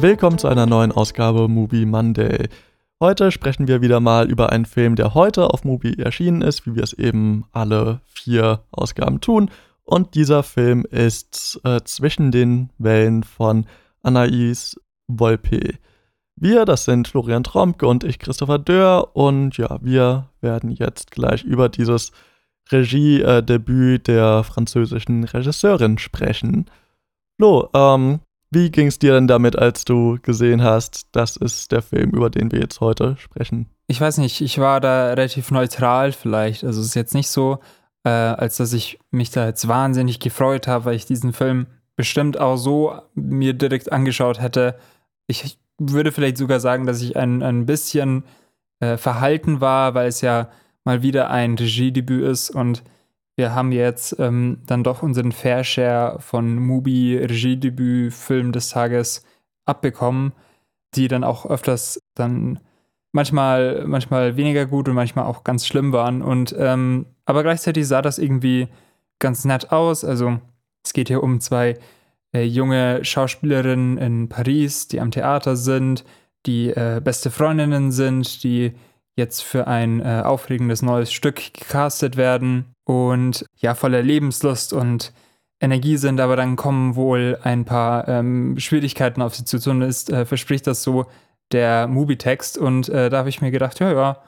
Willkommen zu einer neuen Ausgabe Movie Monday. Heute sprechen wir wieder mal über einen Film, der heute auf Movie erschienen ist, wie wir es eben alle vier Ausgaben tun. Und dieser Film ist äh, Zwischen den Wellen von Anais Volpe. Wir, das sind Florian Tromke und ich, Christopher Dörr. Und ja, wir werden jetzt gleich über dieses Regiedebüt der französischen Regisseurin sprechen. Flo, ähm, wie ging es dir denn damit, als du gesehen hast, das ist der Film, über den wir jetzt heute sprechen? Ich weiß nicht, ich war da relativ neutral vielleicht. Also es ist jetzt nicht so, äh, als dass ich mich da jetzt wahnsinnig gefreut habe, weil ich diesen Film bestimmt auch so mir direkt angeschaut hätte. Ich würde vielleicht sogar sagen, dass ich ein, ein bisschen äh, verhalten war, weil es ja mal wieder ein Regiedebüt ist und wir haben jetzt ähm, dann doch unseren Fair Share von Mubi Regiedebüt Film des Tages abbekommen, die dann auch öfters dann manchmal manchmal weniger gut und manchmal auch ganz schlimm waren und ähm, aber gleichzeitig sah das irgendwie ganz nett aus. Also es geht hier um zwei äh, junge Schauspielerinnen in Paris, die am Theater sind, die äh, beste Freundinnen sind, die jetzt für ein äh, aufregendes neues Stück gecastet werden und ja, voller Lebenslust und Energie sind, aber dann kommen wohl ein paar ähm, Schwierigkeiten auf sie zu. Zumindest äh, verspricht das so der Movie-Text und äh, da habe ich mir gedacht, ja, ja,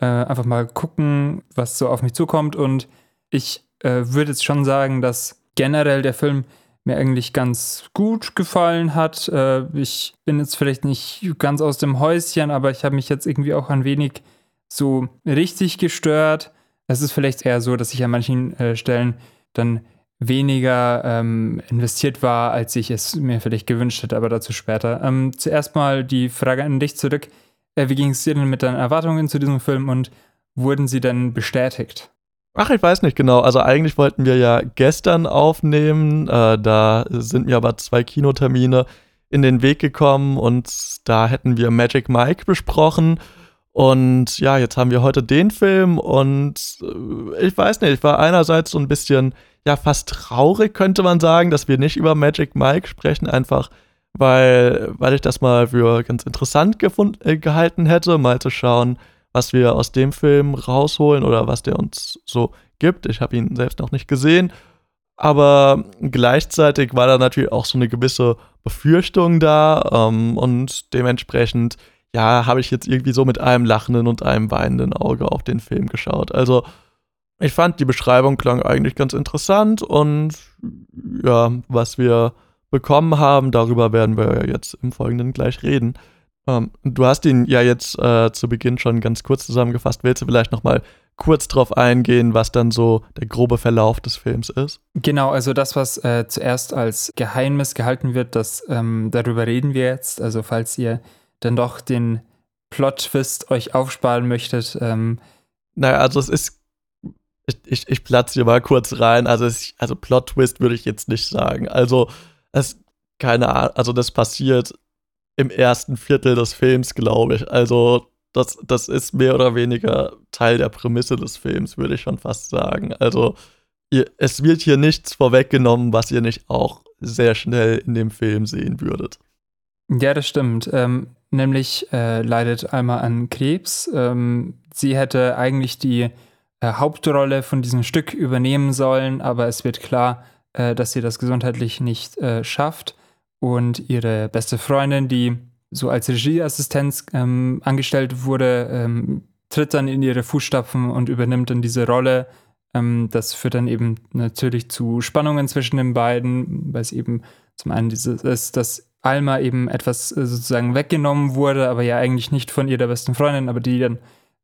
äh, einfach mal gucken, was so auf mich zukommt und ich äh, würde jetzt schon sagen, dass generell der Film mir eigentlich ganz gut gefallen hat. Äh, ich bin jetzt vielleicht nicht ganz aus dem Häuschen, aber ich habe mich jetzt irgendwie auch ein wenig so richtig gestört. Es ist vielleicht eher so, dass ich an manchen äh, Stellen dann weniger ähm, investiert war, als ich es mir vielleicht gewünscht hätte, aber dazu später. Ähm, zuerst mal die Frage an dich zurück. Äh, wie ging es dir denn mit deinen Erwartungen zu diesem Film und wurden sie denn bestätigt? Ach, ich weiß nicht genau. Also eigentlich wollten wir ja gestern aufnehmen. Äh, da sind mir aber zwei Kinotermine in den Weg gekommen und da hätten wir Magic Mike besprochen. Und ja, jetzt haben wir heute den Film und äh, ich weiß nicht, ich war einerseits so ein bisschen, ja, fast traurig, könnte man sagen, dass wir nicht über Magic Mike sprechen, einfach weil, weil ich das mal für ganz interessant äh, gehalten hätte, mal zu schauen, was wir aus dem Film rausholen oder was der uns so gibt. Ich habe ihn selbst noch nicht gesehen. Aber gleichzeitig war da natürlich auch so eine gewisse Befürchtung da ähm, und dementsprechend, ja, habe ich jetzt irgendwie so mit einem lachenden und einem weinenden Auge auf den Film geschaut. Also, ich fand die Beschreibung klang eigentlich ganz interessant und ja, was wir bekommen haben, darüber werden wir jetzt im Folgenden gleich reden. Ähm, du hast ihn ja jetzt äh, zu Beginn schon ganz kurz zusammengefasst. Willst du vielleicht noch mal kurz drauf eingehen, was dann so der grobe Verlauf des Films ist? Genau, also das, was äh, zuerst als Geheimnis gehalten wird, das, ähm, darüber reden wir jetzt. Also falls ihr dann doch den Plot-Twist euch aufsparen möchtet. Ähm, naja, also es ist ich, ich, ich platze hier mal kurz rein. Also, es, also Plot-Twist würde ich jetzt nicht sagen. Also, es, keine Ahnung, also das passiert im ersten Viertel des Films, glaube ich. Also das, das ist mehr oder weniger Teil der Prämisse des Films, würde ich schon fast sagen. Also ihr, es wird hier nichts vorweggenommen, was ihr nicht auch sehr schnell in dem Film sehen würdet. Ja, das stimmt. Ähm, nämlich äh, leidet Alma an Krebs. Ähm, sie hätte eigentlich die äh, Hauptrolle von diesem Stück übernehmen sollen, aber es wird klar, äh, dass sie das gesundheitlich nicht äh, schafft und ihre beste Freundin, die so als Regieassistenz ähm, angestellt wurde, ähm, tritt dann in ihre Fußstapfen und übernimmt dann diese Rolle. Ähm, das führt dann eben natürlich zu Spannungen zwischen den beiden, weil es eben zum einen dieses ist, dass Alma eben etwas äh, sozusagen weggenommen wurde, aber ja eigentlich nicht von ihrer besten Freundin, aber die dann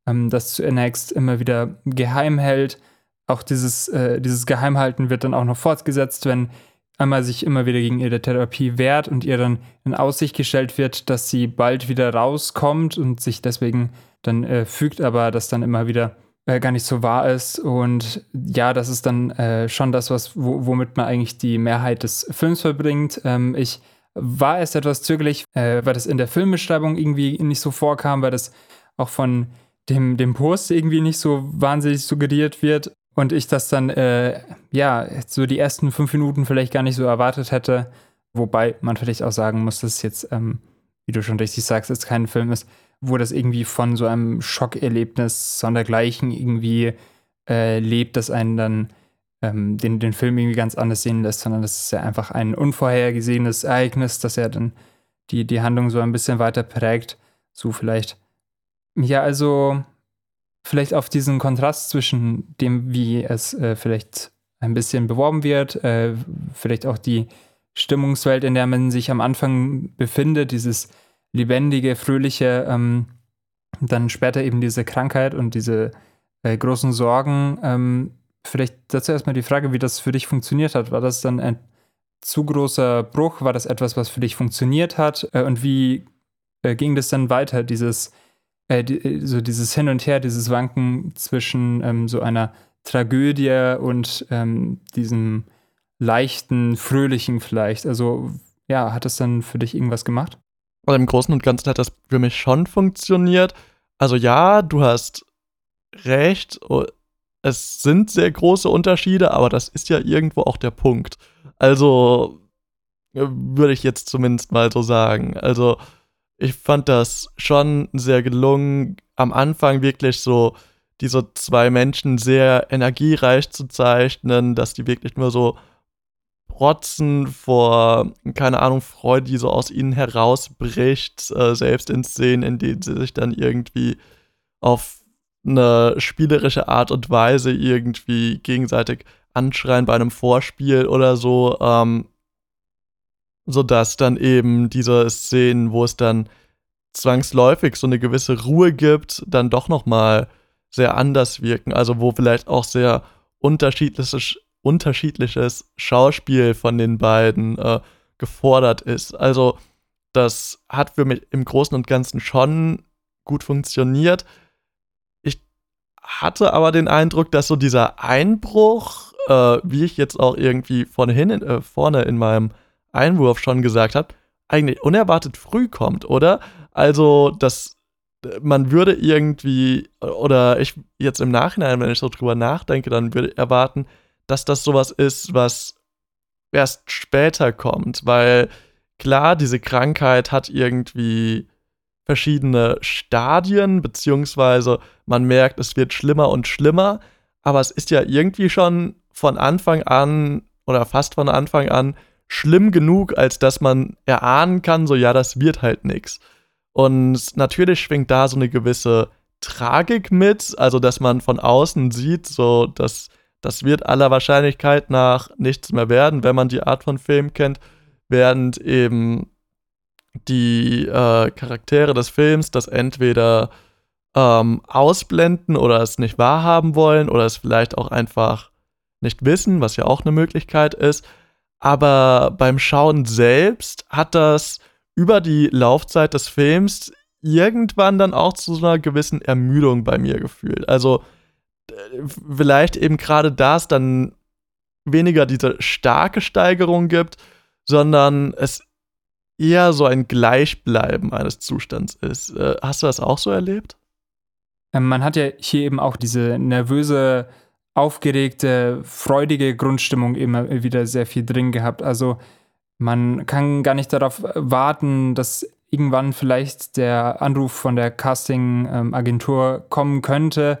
ähm, das zunächst immer wieder geheim hält. Auch dieses, äh, dieses Geheimhalten wird dann auch noch fortgesetzt, wenn einmal sich immer wieder gegen ihre Therapie wehrt und ihr dann in Aussicht gestellt wird, dass sie bald wieder rauskommt und sich deswegen dann äh, fügt, aber das dann immer wieder äh, gar nicht so wahr ist. Und ja, das ist dann äh, schon das, was, womit man eigentlich die Mehrheit des Films verbringt. Ähm, ich war erst etwas zögerlich, äh, weil das in der Filmbeschreibung irgendwie nicht so vorkam, weil das auch von dem, dem Post irgendwie nicht so wahnsinnig suggeriert wird. Und ich das dann, äh, ja, so die ersten fünf Minuten vielleicht gar nicht so erwartet hätte. Wobei man vielleicht auch sagen muss, dass es jetzt ähm, wie du schon richtig sagst, jetzt kein Film ist, wo das irgendwie von so einem Schockerlebnis sondergleichen irgendwie äh, lebt, das einen dann ähm, den, den Film irgendwie ganz anders sehen lässt, sondern das ist ja einfach ein unvorhergesehenes Ereignis, das ja dann die, die Handlung so ein bisschen weiter prägt. So vielleicht. Ja, also vielleicht auf diesen Kontrast zwischen dem, wie es äh, vielleicht ein bisschen beworben wird, äh, vielleicht auch die Stimmungswelt, in der man sich am Anfang befindet, dieses lebendige, fröhliche, ähm, dann später eben diese Krankheit und diese äh, großen Sorgen. Ähm, vielleicht dazu erstmal die Frage, wie das für dich funktioniert hat. War das dann ein zu großer Bruch? War das etwas, was für dich funktioniert hat? Äh, und wie äh, ging das dann weiter, dieses, äh, die, so dieses Hin und Her, dieses Wanken zwischen ähm, so einer Tragödie und ähm, diesem leichten, fröhlichen vielleicht? Also, ja, hat das dann für dich irgendwas gemacht? Also im Großen und Ganzen hat das für mich schon funktioniert. Also ja, du hast recht, es sind sehr große Unterschiede, aber das ist ja irgendwo auch der Punkt. Also äh, würde ich jetzt zumindest mal so sagen. Also ich fand das schon sehr gelungen, am Anfang wirklich so diese zwei Menschen sehr energiereich zu zeichnen, dass die wirklich nur so protzen vor, keine Ahnung, Freude, die so aus ihnen herausbricht, äh, selbst in Szenen, in denen sie sich dann irgendwie auf eine spielerische Art und Weise irgendwie gegenseitig anschreien bei einem Vorspiel oder so, ähm, sodass dann eben diese Szenen, wo es dann zwangsläufig so eine gewisse Ruhe gibt, dann doch nochmal sehr anders wirken. Also wo vielleicht auch sehr unterschiedliches, unterschiedliches Schauspiel von den beiden äh, gefordert ist. Also das hat für mich im Großen und Ganzen schon gut funktioniert hatte aber den Eindruck, dass so dieser Einbruch, äh, wie ich jetzt auch irgendwie vorne, hin, äh, vorne in meinem Einwurf schon gesagt habe, eigentlich unerwartet früh kommt, oder? Also, dass äh, man würde irgendwie, oder ich jetzt im Nachhinein, wenn ich so drüber nachdenke, dann würde ich erwarten, dass das sowas ist, was erst später kommt, weil klar, diese Krankheit hat irgendwie verschiedene Stadien, beziehungsweise man merkt, es wird schlimmer und schlimmer, aber es ist ja irgendwie schon von Anfang an oder fast von Anfang an schlimm genug, als dass man erahnen kann, so ja, das wird halt nichts. Und natürlich schwingt da so eine gewisse Tragik mit, also dass man von außen sieht, so dass das wird aller Wahrscheinlichkeit nach nichts mehr werden, wenn man die Art von Film kennt, während eben die äh, Charaktere des Films das entweder ähm, ausblenden oder es nicht wahrhaben wollen oder es vielleicht auch einfach nicht wissen, was ja auch eine Möglichkeit ist. Aber beim Schauen selbst hat das über die Laufzeit des Films irgendwann dann auch zu so einer gewissen Ermüdung bei mir gefühlt. Also äh, vielleicht eben gerade da es dann weniger diese starke Steigerung gibt, sondern es eher so ein Gleichbleiben eines Zustands ist. Äh, hast du das auch so erlebt? Ähm, man hat ja hier eben auch diese nervöse, aufgeregte, freudige Grundstimmung immer wieder sehr viel drin gehabt. Also man kann gar nicht darauf warten, dass irgendwann vielleicht der Anruf von der Casting-Agentur kommen könnte.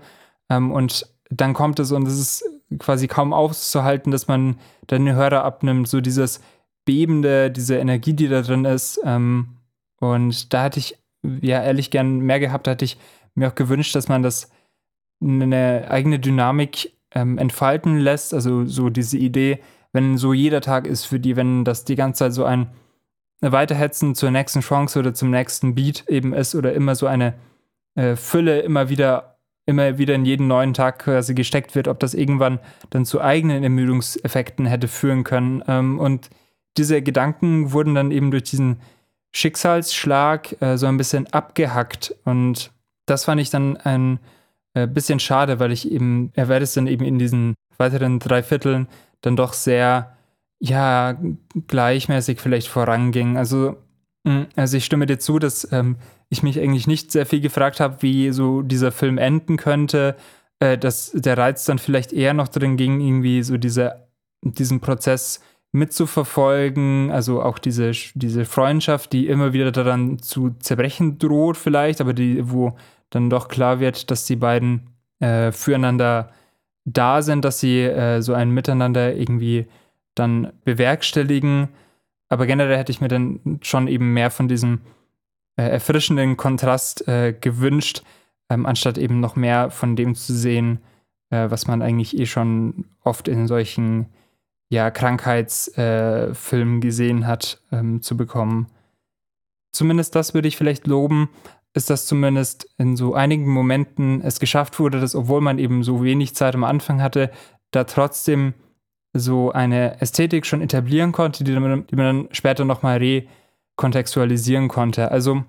Ähm, und dann kommt es und es ist quasi kaum auszuhalten, dass man dann den Hörer abnimmt. So dieses Bebende, diese Energie, die da drin ist. Ähm, und da hatte ich ja ehrlich gern mehr gehabt, da hatte ich mir auch gewünscht, dass man das eine eigene Dynamik ähm, entfalten lässt. Also so diese Idee, wenn so jeder Tag ist für die, wenn das die ganze Zeit so ein Weiterhetzen zur nächsten Chance oder zum nächsten Beat eben ist oder immer so eine äh, Fülle immer wieder, immer wieder in jeden neuen Tag quasi gesteckt wird, ob das irgendwann dann zu eigenen Ermüdungseffekten hätte führen können. Ähm, und diese Gedanken wurden dann eben durch diesen Schicksalsschlag äh, so ein bisschen abgehackt. Und das fand ich dann ein äh, bisschen schade, weil ich eben, er werde es dann eben in diesen weiteren drei Vierteln dann doch sehr, ja, gleichmäßig vielleicht voranging. Also, mh, hm, also ich stimme dir zu, dass ähm, ich mich eigentlich nicht sehr viel gefragt habe, wie so dieser Film enden könnte, äh, dass der Reiz dann vielleicht eher noch drin ging, irgendwie so diese, diesen Prozess mitzuverfolgen. Also auch diese, diese Freundschaft, die immer wieder daran zu zerbrechen droht, vielleicht, aber die, wo dann doch klar wird, dass die beiden äh, füreinander da sind, dass sie äh, so ein Miteinander irgendwie dann bewerkstelligen. Aber generell hätte ich mir dann schon eben mehr von diesem äh, erfrischenden Kontrast äh, gewünscht, ähm, anstatt eben noch mehr von dem zu sehen, äh, was man eigentlich eh schon oft in solchen ja, Krankheitsfilmen gesehen hat, ähm, zu bekommen. Zumindest das würde ich vielleicht loben, ist, dass zumindest in so einigen Momenten es geschafft wurde, dass, obwohl man eben so wenig Zeit am Anfang hatte, da trotzdem so eine Ästhetik schon etablieren konnte, die, man, die man dann später nochmal rekontextualisieren konnte. Also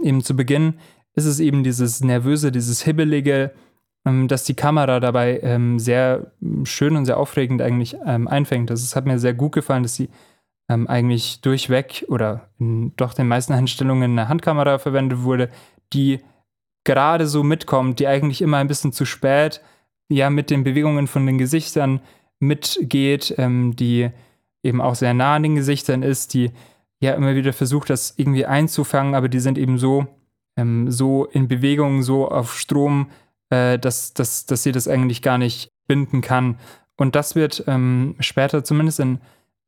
eben zu Beginn ist es eben dieses Nervöse, dieses Hibbelige, dass die Kamera dabei ähm, sehr schön und sehr aufregend eigentlich ähm, einfängt. Also hat mir sehr gut gefallen, dass sie ähm, eigentlich durchweg oder in doch den meisten Einstellungen eine Handkamera verwendet wurde, die gerade so mitkommt, die eigentlich immer ein bisschen zu spät ja mit den Bewegungen von den Gesichtern mitgeht, ähm, die eben auch sehr nah an den Gesichtern ist, die ja immer wieder versucht, das irgendwie einzufangen, aber die sind eben so, ähm, so in Bewegung, so auf Strom, äh, dass, dass, dass sie das eigentlich gar nicht binden kann. Und das wird ähm, später zumindest in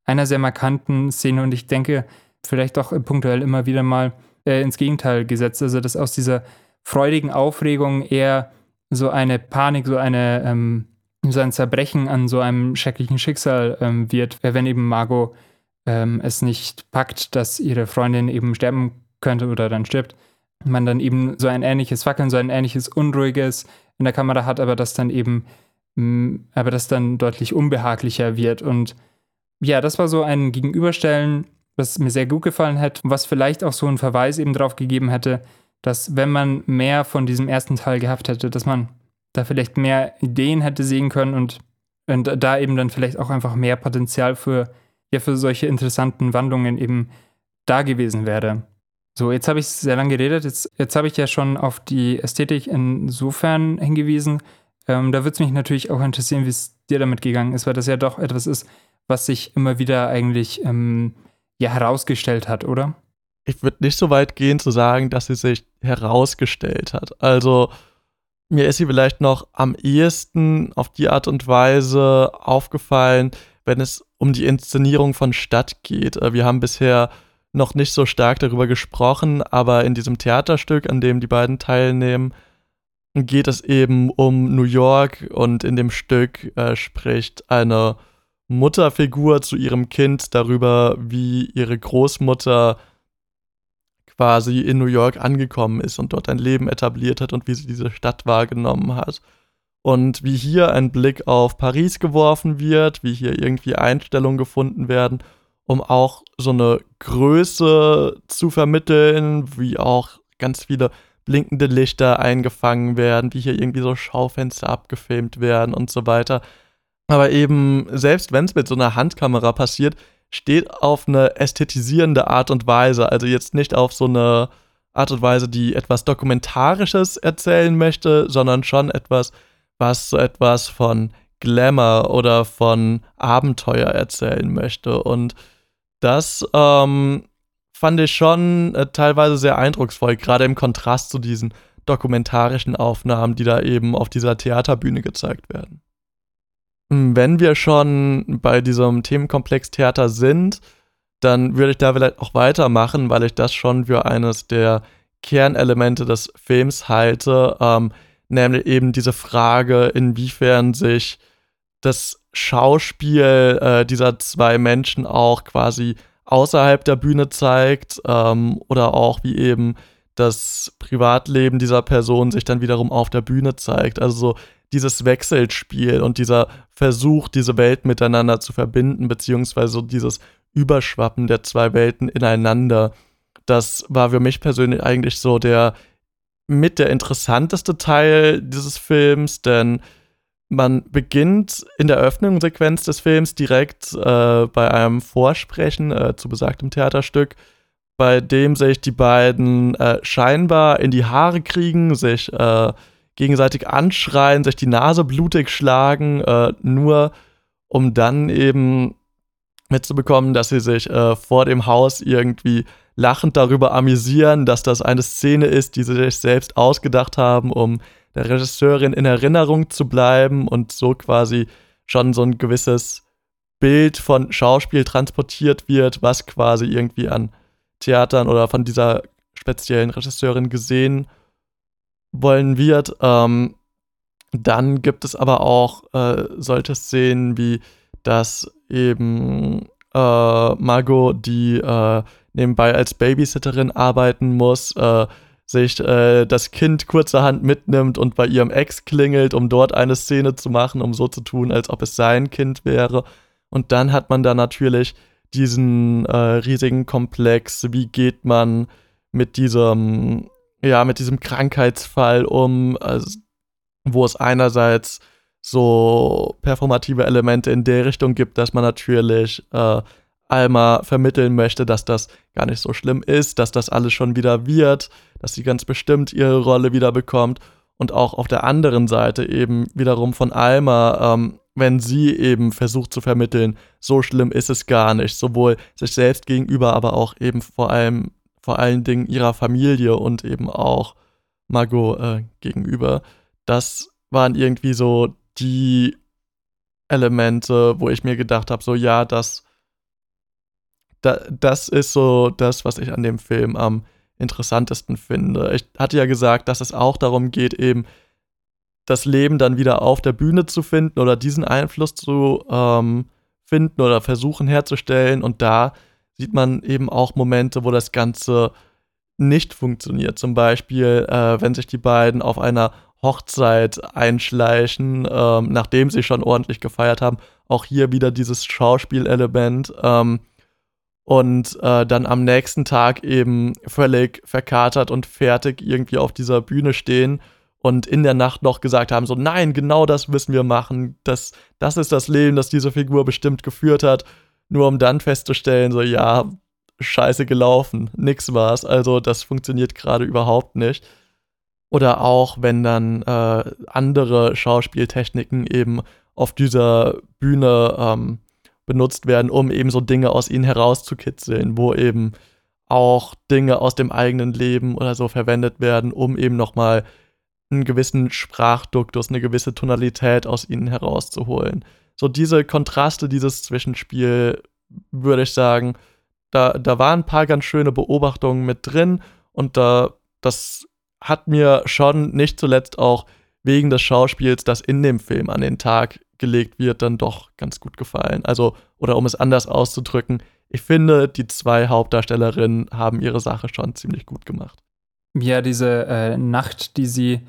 einer sehr markanten Szene und ich denke, vielleicht auch punktuell immer wieder mal äh, ins Gegenteil gesetzt. Also, dass aus dieser freudigen Aufregung eher so eine Panik, so eine ähm, so ein Zerbrechen an so einem schrecklichen Schicksal ähm, wird, wenn eben Margot ähm, es nicht packt, dass ihre Freundin eben sterben könnte oder dann stirbt. Man dann eben so ein ähnliches Fackeln, so ein ähnliches Unruhiges in der Kamera hat, aber das dann eben, mm, aber das dann deutlich unbehaglicher wird und ja, das war so ein Gegenüberstellen, was mir sehr gut gefallen hat was vielleicht auch so einen Verweis eben darauf gegeben hätte, dass wenn man mehr von diesem ersten Teil gehabt hätte, dass man da vielleicht mehr Ideen hätte sehen können und, und da eben dann vielleicht auch einfach mehr Potenzial für, ja, für solche interessanten Wandlungen eben da gewesen wäre. So, jetzt habe ich sehr lange geredet. Jetzt, jetzt habe ich ja schon auf die Ästhetik insofern hingewiesen. Ähm, da würde es mich natürlich auch interessieren, wie es dir damit gegangen ist, weil das ja doch etwas ist, was sich immer wieder eigentlich ähm, ja herausgestellt hat, oder? Ich würde nicht so weit gehen zu sagen, dass sie sich herausgestellt hat. Also mir ist sie vielleicht noch am ehesten auf die Art und Weise aufgefallen, wenn es um die Inszenierung von Stadt geht. Äh, wir haben bisher noch nicht so stark darüber gesprochen, aber in diesem Theaterstück, an dem die beiden teilnehmen, geht es eben um New York und in dem Stück äh, spricht eine Mutterfigur zu ihrem Kind darüber, wie ihre Großmutter quasi in New York angekommen ist und dort ein Leben etabliert hat und wie sie diese Stadt wahrgenommen hat. Und wie hier ein Blick auf Paris geworfen wird, wie hier irgendwie Einstellungen gefunden werden, um auch so eine Größe zu vermitteln, wie auch ganz viele blinkende Lichter eingefangen werden, wie hier irgendwie so Schaufenster abgefilmt werden und so weiter. Aber eben, selbst wenn es mit so einer Handkamera passiert, steht auf eine ästhetisierende Art und Weise. Also jetzt nicht auf so eine Art und Weise, die etwas Dokumentarisches erzählen möchte, sondern schon etwas, was so etwas von Glamour oder von Abenteuer erzählen möchte. Und das ähm, fand ich schon äh, teilweise sehr eindrucksvoll, gerade im Kontrast zu diesen dokumentarischen Aufnahmen, die da eben auf dieser Theaterbühne gezeigt werden. Hm, wenn wir schon bei diesem Themenkomplex Theater sind, dann würde ich da vielleicht auch weitermachen, weil ich das schon für eines der Kernelemente des Films halte, ähm, nämlich eben diese Frage, inwiefern sich das Schauspiel äh, dieser zwei Menschen auch quasi außerhalb der Bühne zeigt ähm, oder auch wie eben das Privatleben dieser Person sich dann wiederum auf der Bühne zeigt. Also so dieses Wechselspiel und dieser Versuch, diese Welt miteinander zu verbinden, beziehungsweise dieses Überschwappen der zwei Welten ineinander, das war für mich persönlich eigentlich so der mit der interessanteste Teil dieses Films, denn man beginnt in der Eröffnungssequenz des Films direkt äh, bei einem Vorsprechen äh, zu besagtem Theaterstück, bei dem sich die beiden äh, scheinbar in die Haare kriegen, sich äh, gegenseitig anschreien, sich die Nase blutig schlagen, äh, nur um dann eben mitzubekommen, dass sie sich äh, vor dem Haus irgendwie lachend darüber amüsieren, dass das eine Szene ist, die sie sich selbst ausgedacht haben, um der Regisseurin in Erinnerung zu bleiben und so quasi schon so ein gewisses Bild von Schauspiel transportiert wird, was quasi irgendwie an Theatern oder von dieser speziellen Regisseurin gesehen wollen wird. Ähm, dann gibt es aber auch äh, solche Szenen wie, dass eben äh, Margot, die äh, nebenbei als Babysitterin arbeiten muss, äh, sich äh, das Kind kurzerhand mitnimmt und bei ihrem Ex klingelt, um dort eine Szene zu machen, um so zu tun, als ob es sein Kind wäre. Und dann hat man da natürlich diesen äh, riesigen Komplex, wie geht man mit diesem, ja, mit diesem Krankheitsfall um, also, wo es einerseits so performative Elemente in der Richtung gibt, dass man natürlich äh, Alma vermitteln möchte, dass das gar nicht so schlimm ist, dass das alles schon wieder wird, dass sie ganz bestimmt ihre Rolle wieder bekommt und auch auf der anderen Seite eben wiederum von Alma, ähm, wenn sie eben versucht zu vermitteln, so schlimm ist es gar nicht, sowohl sich selbst gegenüber, aber auch eben vor allem vor allen Dingen ihrer Familie und eben auch Margot äh, gegenüber. Das waren irgendwie so die Elemente, wo ich mir gedacht habe, so ja, das da, das ist so das, was ich an dem Film am interessantesten finde. Ich hatte ja gesagt, dass es auch darum geht, eben das Leben dann wieder auf der Bühne zu finden oder diesen Einfluss zu ähm, finden oder versuchen herzustellen. Und da sieht man eben auch Momente, wo das Ganze nicht funktioniert. Zum Beispiel, äh, wenn sich die beiden auf einer Hochzeit einschleichen, ähm, nachdem sie schon ordentlich gefeiert haben. Auch hier wieder dieses Schauspielelement. Ähm, und äh, dann am nächsten Tag eben völlig verkatert und fertig irgendwie auf dieser Bühne stehen und in der Nacht noch gesagt haben, so nein, genau das müssen wir machen, das, das ist das Leben, das diese Figur bestimmt geführt hat, nur um dann festzustellen, so ja, scheiße gelaufen, nix war's, also das funktioniert gerade überhaupt nicht. Oder auch, wenn dann äh, andere Schauspieltechniken eben auf dieser Bühne ähm, benutzt werden, um eben so Dinge aus ihnen herauszukitzeln, wo eben auch Dinge aus dem eigenen Leben oder so verwendet werden, um eben nochmal einen gewissen Sprachduktus, eine gewisse Tonalität aus ihnen herauszuholen. So diese Kontraste, dieses Zwischenspiel, würde ich sagen, da, da waren ein paar ganz schöne Beobachtungen mit drin und da, das hat mir schon nicht zuletzt auch wegen des Schauspiels, das in dem Film an den Tag gelegt wird, dann doch ganz gut gefallen. Also, oder um es anders auszudrücken, ich finde, die zwei Hauptdarstellerinnen haben ihre Sache schon ziemlich gut gemacht. Ja, diese äh, Nacht, die sie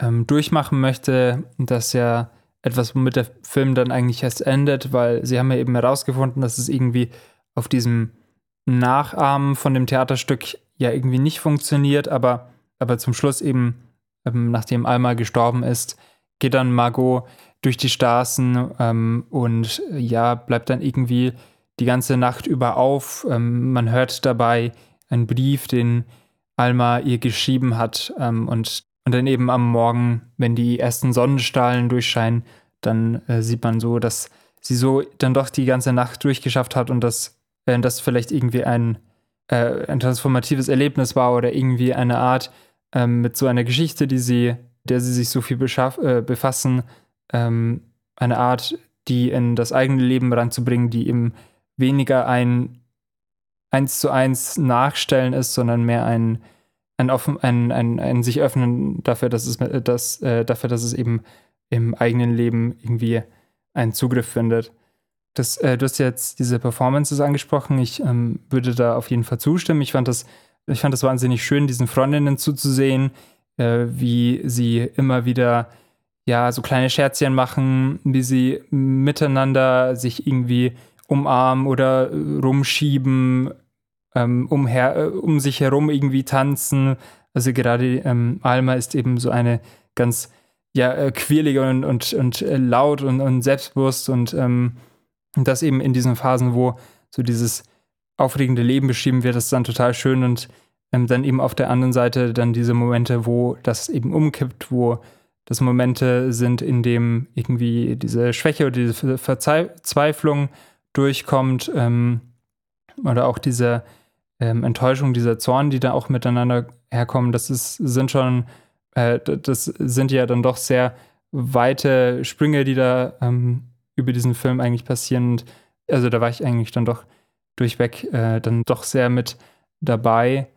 ähm, durchmachen möchte, das ist ja etwas, womit der Film dann eigentlich erst endet, weil sie haben ja eben herausgefunden, dass es irgendwie auf diesem Nachahmen von dem Theaterstück ja irgendwie nicht funktioniert, aber, aber zum Schluss eben, ähm, nachdem Alma gestorben ist, geht dann Margot durch die Straßen ähm, und ja, bleibt dann irgendwie die ganze Nacht über auf. Ähm, man hört dabei einen Brief, den Alma ihr geschrieben hat ähm, und, und dann eben am Morgen, wenn die ersten Sonnenstrahlen durchscheinen, dann äh, sieht man so, dass sie so dann doch die ganze Nacht durchgeschafft hat und dass äh, das vielleicht irgendwie ein, äh, ein transformatives Erlebnis war oder irgendwie eine Art ähm, mit so einer Geschichte, die sie, der sie sich so viel äh, befassen, ähm, eine Art, die in das eigene Leben ranzubringen, die eben weniger ein eins zu eins Nachstellen ist, sondern mehr ein, ein, offen, ein, ein, ein sich öffnen dafür, dass es, dass, äh, dafür, dass es eben im eigenen Leben irgendwie einen Zugriff findet. Das, äh, du hast jetzt diese Performances angesprochen. Ich ähm, würde da auf jeden Fall zustimmen. Ich fand das, ich fand das wahnsinnig schön, diesen Freundinnen zuzusehen, äh, wie sie immer wieder ja, so kleine Scherzchen machen, wie sie miteinander sich irgendwie umarmen oder rumschieben, ähm, umher, äh, um sich herum irgendwie tanzen. Also gerade ähm, Alma ist eben so eine ganz ja, äh, quirlige und, und, und äh, laut und, und selbstbewusst und ähm, das eben in diesen Phasen, wo so dieses aufregende Leben beschrieben wird, das ist dann total schön und ähm, dann eben auf der anderen Seite dann diese Momente, wo das eben umkippt, wo das Momente sind, in dem irgendwie diese Schwäche oder diese Verzweiflung durchkommt ähm, oder auch diese ähm, Enttäuschung, dieser Zorn, die da auch miteinander herkommen, das ist, sind schon, äh, das sind ja dann doch sehr weite Sprünge, die da ähm, über diesen Film eigentlich passieren. Also da war ich eigentlich dann doch durchweg äh, dann doch sehr mit dabei.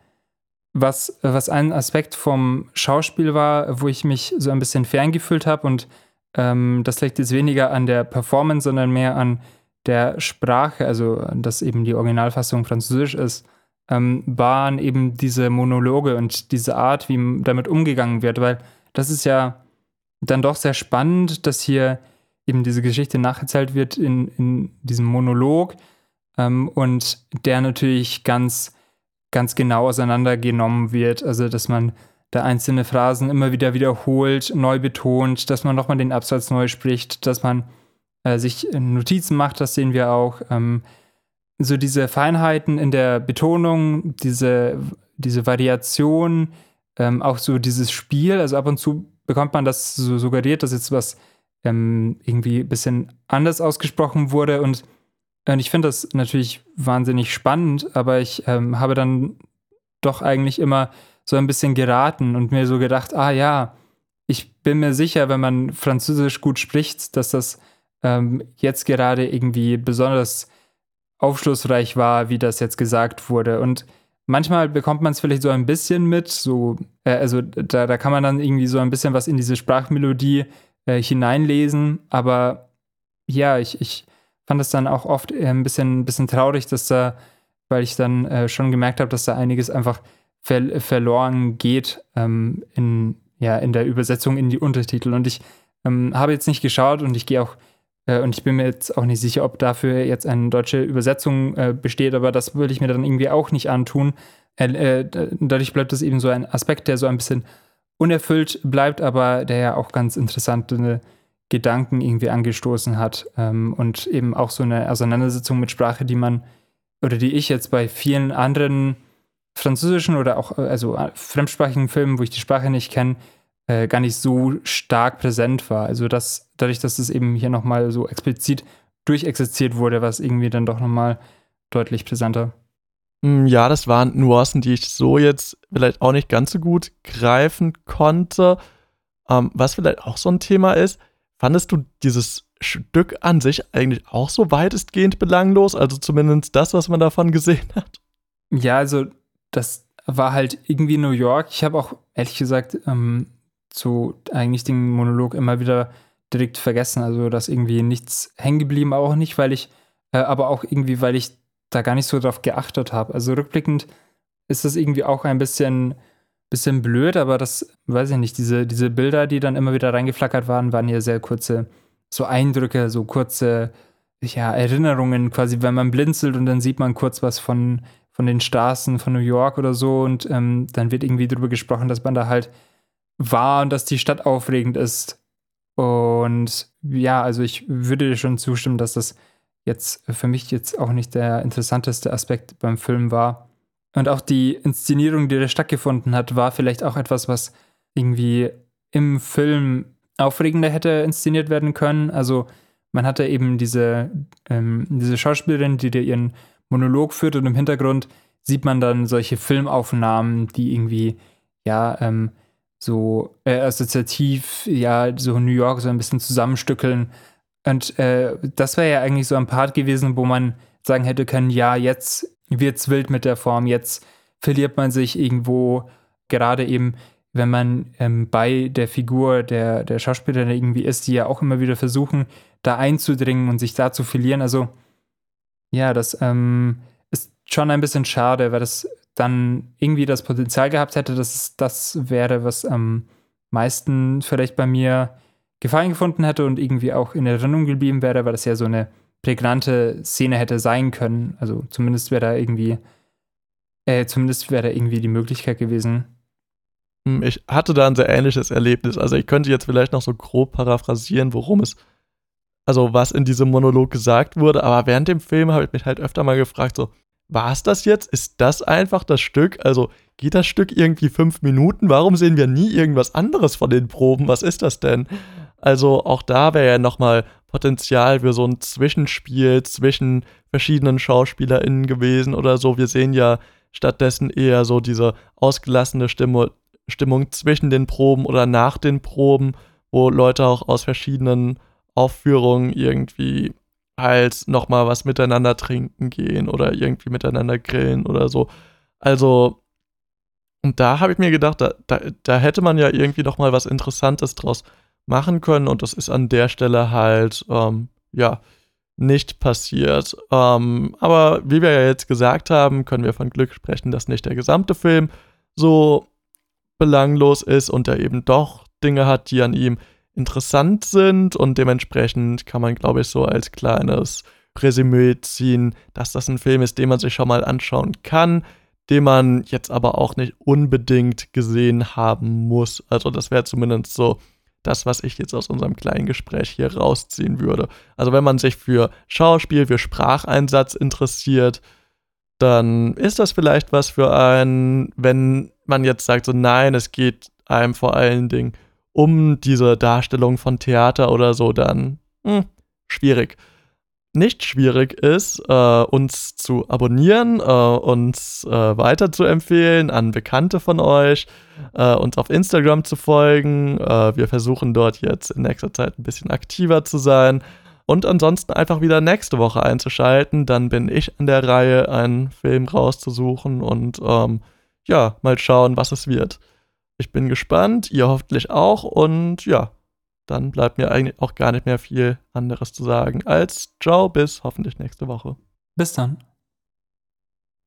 Was, was ein Aspekt vom Schauspiel war, wo ich mich so ein bisschen ferngefühlt habe und ähm, das liegt jetzt weniger an der Performance, sondern mehr an der Sprache, also dass eben die Originalfassung französisch ist, ähm, waren eben diese Monologe und diese Art, wie damit umgegangen wird, weil das ist ja dann doch sehr spannend, dass hier eben diese Geschichte nacherzählt wird in, in diesem Monolog ähm, und der natürlich ganz, ganz genau auseinandergenommen wird, also dass man da einzelne Phrasen immer wieder wiederholt, neu betont, dass man nochmal den Absatz neu spricht, dass man äh, sich Notizen macht, das sehen wir auch. Ähm, so diese Feinheiten in der Betonung, diese, diese Variation, ähm, auch so dieses Spiel, also ab und zu bekommt man das so suggeriert, dass jetzt was ähm, irgendwie ein bisschen anders ausgesprochen wurde und, und ich finde das natürlich wahnsinnig spannend, aber ich ähm, habe dann doch eigentlich immer so ein bisschen geraten und mir so gedacht, ah ja, ich bin mir sicher, wenn man Französisch gut spricht, dass das ähm, jetzt gerade irgendwie besonders aufschlussreich war, wie das jetzt gesagt wurde. Und manchmal bekommt man es vielleicht so ein bisschen mit, so, äh, also da, da kann man dann irgendwie so ein bisschen was in diese Sprachmelodie äh, hineinlesen, aber ja, ich, ich fand es dann auch oft äh, ein bisschen, ein bisschen traurig, dass da, weil ich dann äh, schon gemerkt habe, dass da einiges einfach ver verloren geht ähm, in, ja, in der Übersetzung in die Untertitel. Und ich ähm, habe jetzt nicht geschaut und ich gehe auch äh, und ich bin mir jetzt auch nicht sicher, ob dafür jetzt eine deutsche Übersetzung äh, besteht, aber das würde ich mir dann irgendwie auch nicht antun. Äh, dadurch bleibt es eben so ein Aspekt, der so ein bisschen unerfüllt bleibt, aber der ja auch ganz interessante Gedanken irgendwie angestoßen hat ähm, und eben auch so eine Auseinandersetzung mit Sprache, die man oder die ich jetzt bei vielen anderen französischen oder auch also fremdsprachigen Filmen, wo ich die Sprache nicht kenne, äh, gar nicht so stark präsent war. Also das, dadurch, dass es eben hier nochmal so explizit durchexerziert wurde, war es irgendwie dann doch nochmal deutlich präsenter. Hm, ja, das waren Nuancen, die ich so jetzt vielleicht auch nicht ganz so gut greifen konnte. Ähm, was vielleicht auch so ein Thema ist, fandest du dieses Stück an sich eigentlich auch so weitestgehend belanglos? Also zumindest das, was man davon gesehen hat? Ja, also das war halt irgendwie New York. Ich habe auch ehrlich gesagt ähm, so eigentlich den Monolog immer wieder direkt vergessen. Also dass irgendwie nichts hängen geblieben, auch nicht, weil ich, äh, aber auch irgendwie, weil ich da gar nicht so drauf geachtet habe. Also rückblickend ist das irgendwie auch ein bisschen, bisschen blöd, aber das, weiß ich nicht, diese, diese Bilder, die dann immer wieder reingeflackert waren, waren ja sehr kurze, so Eindrücke, so kurze, ja, Erinnerungen quasi, wenn man blinzelt und dann sieht man kurz was von, von den Straßen von New York oder so und ähm, dann wird irgendwie darüber gesprochen, dass man da halt war und dass die Stadt aufregend ist. Und ja, also ich würde dir schon zustimmen, dass das jetzt für mich jetzt auch nicht der interessanteste Aspekt beim Film war. Und auch die Inszenierung, die da stattgefunden hat, war vielleicht auch etwas, was irgendwie im Film aufregender hätte inszeniert werden können. Also man hatte eben diese, ähm, diese Schauspielerin, die dir ihren Monolog führt und im Hintergrund sieht man dann solche Filmaufnahmen, die irgendwie, ja, ähm, so äh, assoziativ, ja, so New York so ein bisschen zusammenstückeln. Und äh, das wäre ja eigentlich so ein Part gewesen, wo man sagen hätte können, ja, jetzt wird's wild mit der Form, jetzt verliert man sich irgendwo, gerade eben, wenn man ähm, bei der Figur der, der Schauspielerin irgendwie ist, die ja auch immer wieder versuchen, da einzudringen und sich da zu verlieren. Also, ja, das ähm, ist schon ein bisschen schade, weil das dann irgendwie das Potenzial gehabt hätte, dass es das wäre, was am meisten vielleicht bei mir Gefallen gefunden hätte und irgendwie auch in Erinnerung geblieben wäre, weil das ja so eine prägnante Szene hätte sein können. Also zumindest wäre da irgendwie, äh, zumindest wäre da irgendwie die Möglichkeit gewesen. Hm, ich hatte da ein sehr ähnliches Erlebnis. Also ich könnte jetzt vielleicht noch so grob paraphrasieren, worum es, also was in diesem Monolog gesagt wurde, aber während dem Film habe ich mich halt öfter mal gefragt, so, war es das jetzt? Ist das einfach das Stück? Also geht das Stück irgendwie fünf Minuten? Warum sehen wir nie irgendwas anderes von den Proben? Was ist das denn? Also auch da wäre ja nochmal Potenzial für so ein Zwischenspiel zwischen verschiedenen SchauspielerInnen gewesen oder so. Wir sehen ja stattdessen eher so diese ausgelassene Stimmung, Stimmung zwischen den Proben oder nach den Proben, wo Leute auch aus verschiedenen Aufführungen irgendwie halt nochmal was miteinander trinken gehen oder irgendwie miteinander grillen oder so. Also, und da habe ich mir gedacht, da, da, da hätte man ja irgendwie nochmal was Interessantes draus machen können und das ist an der Stelle halt, ähm, ja, nicht passiert. Ähm, aber wie wir ja jetzt gesagt haben, können wir von Glück sprechen, dass nicht der gesamte Film so belanglos ist und er eben doch Dinge hat, die an ihm interessant sind und dementsprechend kann man, glaube ich, so als kleines Resümee ziehen, dass das ein Film ist, den man sich schon mal anschauen kann, den man jetzt aber auch nicht unbedingt gesehen haben muss. Also das wäre zumindest so das, was ich jetzt aus unserem kleinen Gespräch hier rausziehen würde. Also wenn man sich für Schauspiel, für Spracheinsatz interessiert, dann ist das vielleicht was für einen, wenn man jetzt sagt, so nein, es geht einem vor allen Dingen um diese Darstellung von Theater oder so, dann hm, schwierig. Nicht schwierig ist, äh, uns zu abonnieren, äh, uns äh, weiter zu empfehlen an Bekannte von euch, äh, uns auf Instagram zu folgen. Äh, wir versuchen dort jetzt in nächster Zeit ein bisschen aktiver zu sein. Und ansonsten einfach wieder nächste Woche einzuschalten. Dann bin ich an der Reihe, einen Film rauszusuchen und ähm, ja, mal schauen, was es wird. Ich bin gespannt, ihr hoffentlich auch und ja, dann bleibt mir eigentlich auch gar nicht mehr viel anderes zu sagen als ciao bis hoffentlich nächste Woche. Bis dann.